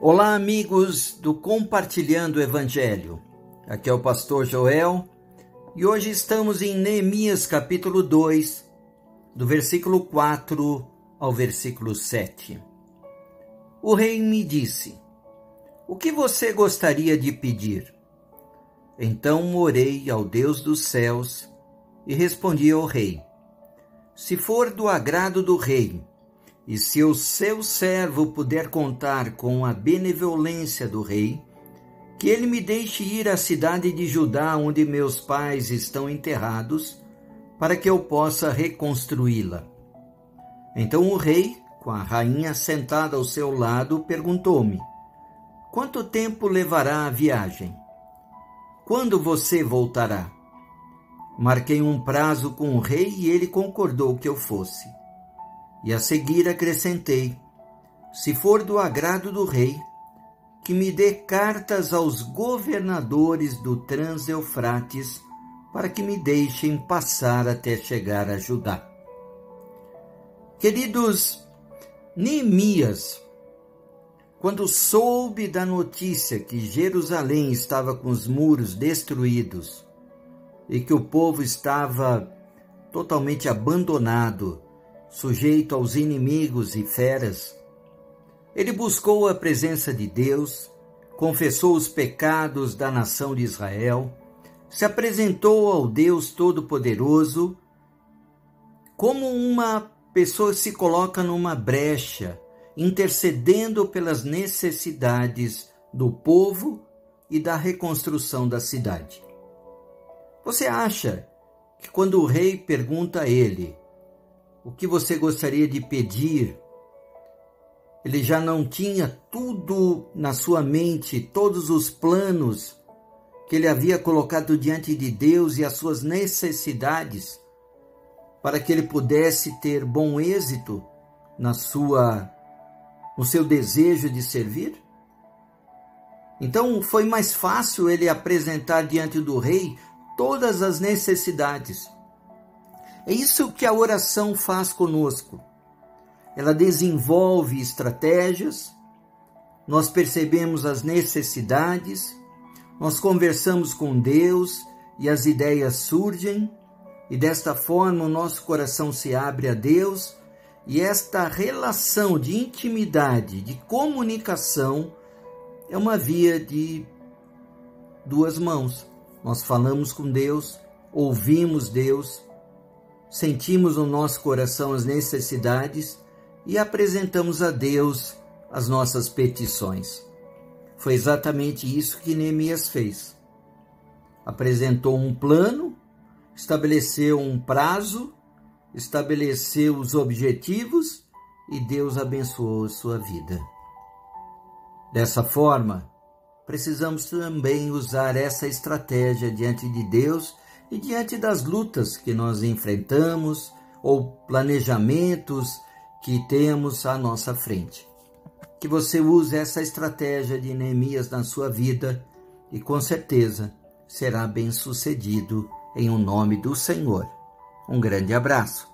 Olá, amigos do Compartilhando o Evangelho. Aqui é o pastor Joel e hoje estamos em Neemias capítulo 2, do versículo 4 ao versículo 7. O rei me disse: O que você gostaria de pedir? Então orei ao Deus dos céus e respondi ao rei: Se for do agrado do rei, e se o seu servo puder contar com a benevolência do rei, que ele me deixe ir à cidade de Judá, onde meus pais estão enterrados, para que eu possa reconstruí-la. Então o rei, com a rainha sentada ao seu lado, perguntou-me: Quanto tempo levará a viagem? Quando você voltará? Marquei um prazo com o rei e ele concordou que eu fosse. E a seguir acrescentei: Se for do agrado do rei, que me dê cartas aos governadores do Trans-Eufrates para que me deixem passar até chegar a Judá. Queridos, Neemias, quando soube da notícia que Jerusalém estava com os muros destruídos e que o povo estava totalmente abandonado, sujeito aos inimigos e feras. Ele buscou a presença de Deus, confessou os pecados da nação de Israel, se apresentou ao Deus Todo-Poderoso como uma pessoa se coloca numa brecha, intercedendo pelas necessidades do povo e da reconstrução da cidade. Você acha que quando o rei pergunta a ele o que você gostaria de pedir. Ele já não tinha tudo na sua mente, todos os planos que ele havia colocado diante de Deus e as suas necessidades para que ele pudesse ter bom êxito na sua no seu desejo de servir? Então foi mais fácil ele apresentar diante do rei todas as necessidades é isso que a oração faz conosco. Ela desenvolve estratégias, nós percebemos as necessidades, nós conversamos com Deus e as ideias surgem, e desta forma o nosso coração se abre a Deus, e esta relação de intimidade, de comunicação, é uma via de duas mãos. Nós falamos com Deus, ouvimos Deus sentimos no nosso coração as necessidades e apresentamos a Deus as nossas petições. Foi exatamente isso que Neemias fez. Apresentou um plano, estabeleceu um prazo, estabeleceu os objetivos e Deus abençoou sua vida. Dessa forma, precisamos também usar essa estratégia diante de Deus e diante das lutas que nós enfrentamos ou planejamentos que temos à nossa frente. Que você use essa estratégia de Neemias na sua vida e com certeza será bem sucedido em o um nome do Senhor. Um grande abraço.